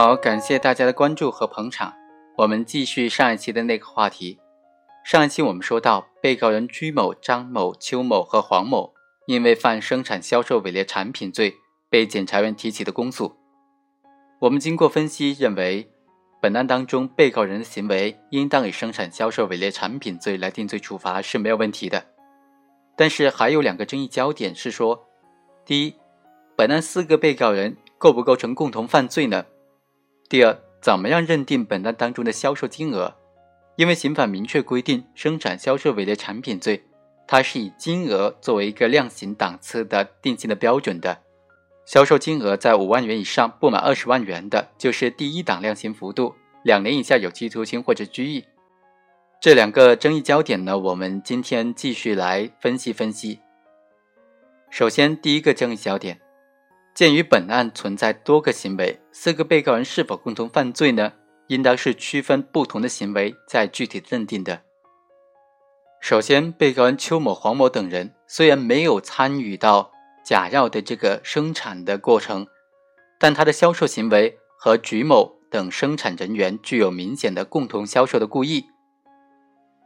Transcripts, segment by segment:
好，感谢大家的关注和捧场。我们继续上一期的那个话题。上一期我们说到，被告人居某、张某、邱某和黄某因为犯生产销售伪劣产品罪，被检察院提起的公诉。我们经过分析认为，本案当中被告人的行为应当以生产销售伪劣产品罪来定罪处罚是没有问题的。但是还有两个争议焦点是说，第一，本案四个被告人构不构成共同犯罪呢？第二，怎么样认定本案当中的销售金额？因为刑法明确规定，生产销售伪劣产品罪，它是以金额作为一个量刑档次的定性的标准的。销售金额在五万元以上不满二十万元的，就是第一档量刑幅度，两年以下有期徒刑或者拘役。这两个争议焦点呢，我们今天继续来分析分析。首先，第一个争议焦点。鉴于本案存在多个行为，四个被告人是否共同犯罪呢？应当是区分不同的行为再具体认定的。首先，被告人邱某、黄某等人虽然没有参与到假药的这个生产的过程，但他的销售行为和菊某等生产人员具有明显的共同销售的故意，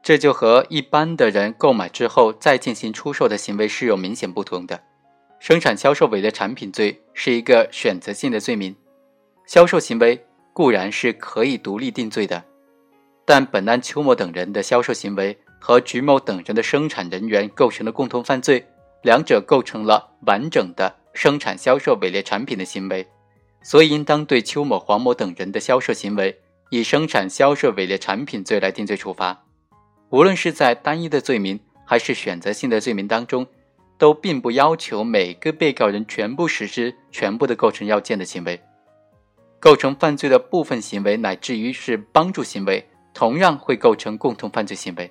这就和一般的人购买之后再进行出售的行为是有明显不同的。生产销售伪劣产品罪是一个选择性的罪名，销售行为固然是可以独立定罪的，但本案邱某等人的销售行为和菊某等人的生产人员构成了共同犯罪，两者构成了完整的生产销售伪劣产品的行为，所以应当对邱某、黄某等人的销售行为以生产销售伪劣产品罪来定罪处罚。无论是在单一的罪名还是选择性的罪名当中。都并不要求每个被告人全部实施全部的构成要件的行为，构成犯罪的部分行为乃至于是帮助行为，同样会构成共同犯罪行为。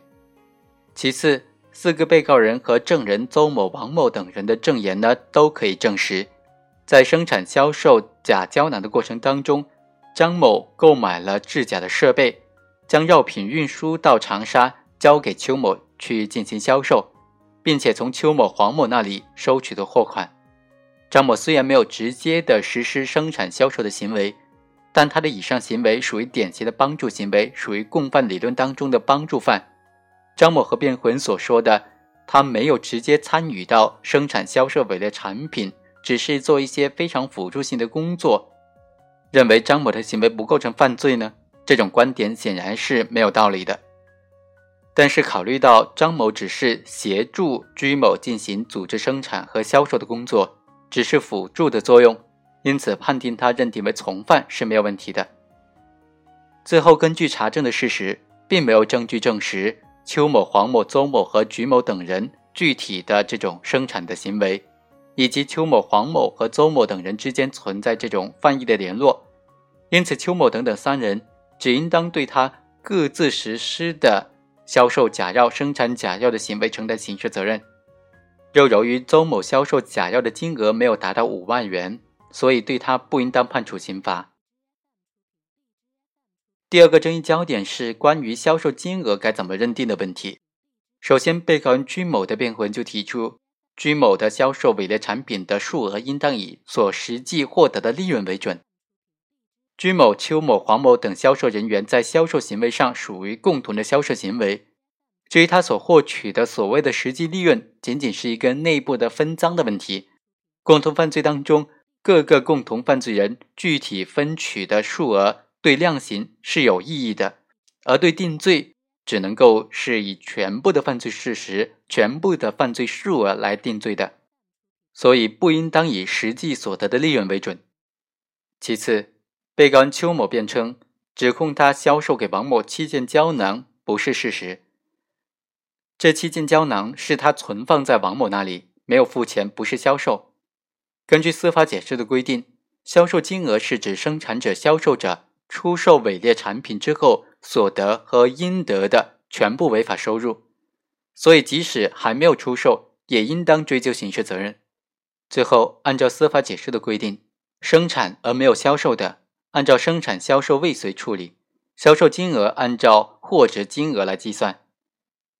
其次，四个被告人和证人邹某、王某等人的证言呢，都可以证实，在生产销售假胶囊的过程当中，张某购买了制假的设备，将药品运输到长沙，交给邱某去进行销售。并且从邱某、黄某那里收取的货款，张某虽然没有直接的实施生产销售的行为，但他的以上行为属于典型的帮助行为，属于共犯理论当中的帮助犯。张某和辩护人所说的，他没有直接参与到生产销售伪劣产品，只是做一些非常辅助性的工作，认为张某的行为不构成犯罪呢？这种观点显然是没有道理的。但是考虑到张某只是协助居某进行组织生产和销售的工作，只是辅助的作用，因此判定他认定为从犯是没有问题的。最后，根据查证的事实，并没有证据证实邱某、黄某、邹某和菊某等人具体的这种生产的行为，以及邱某、黄某和邹某等人之间存在这种犯意的联络，因此邱某等等三人只应当对他各自实施的。销售假药、生产假药的行为承担刑事责任。又由于邹某销售假药的金额没有达到五万元，所以对他不应当判处刑罚。第二个争议焦点是关于销售金额该怎么认定的问题。首先，被告人居某的辩护人就提出，居某的销售伪劣产品的数额应当以所实际获得的利润为准。居某、邱某、黄某等销售人员在销售行为上属于共同的销售行为。至于他所获取的所谓的实际利润，仅仅是一个内部的分赃的问题。共同犯罪当中，各个共同犯罪人具体分取的数额对量刑是有意义的，而对定罪只能够是以全部的犯罪事实、全部的犯罪数额来定罪的，所以不应当以实际所得的利润为准。其次。被告人邱某辩称，指控他销售给王某七件胶囊不是事实。这七件胶囊是他存放在王某那里，没有付钱，不是销售。根据司法解释的规定，销售金额是指生产者、销售者出售伪劣产品之后所得和应得的全部违法收入，所以即使还没有出售，也应当追究刑事责任。最后，按照司法解释的规定，生产而没有销售的。按照生产销售未遂处理，销售金额按照货值金额来计算。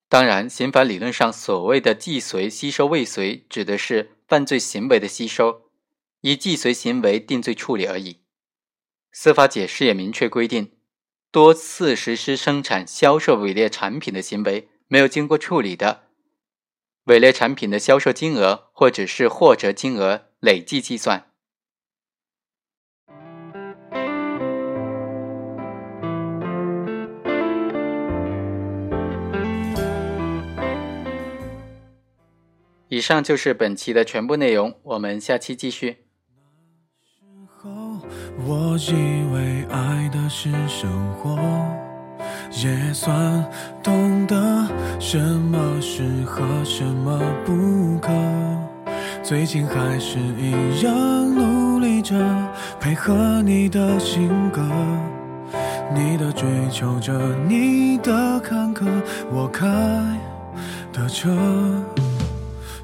当然，刑法理论上所谓的既遂吸收未遂，指的是犯罪行为的吸收，以既遂行为定罪处理而已。司法解释也明确规定，多次实施生产、销售伪劣产品的行为没有经过处理的，伪劣产品的销售金额或者是货值金额累计计算。以上就是本期的全部内容，我们下期继续。我以为爱的是生活，也算懂得什么适合，什么不可。最近还是一样努力着，配合你的性格，你的追求着，你的坎坷，我开的车。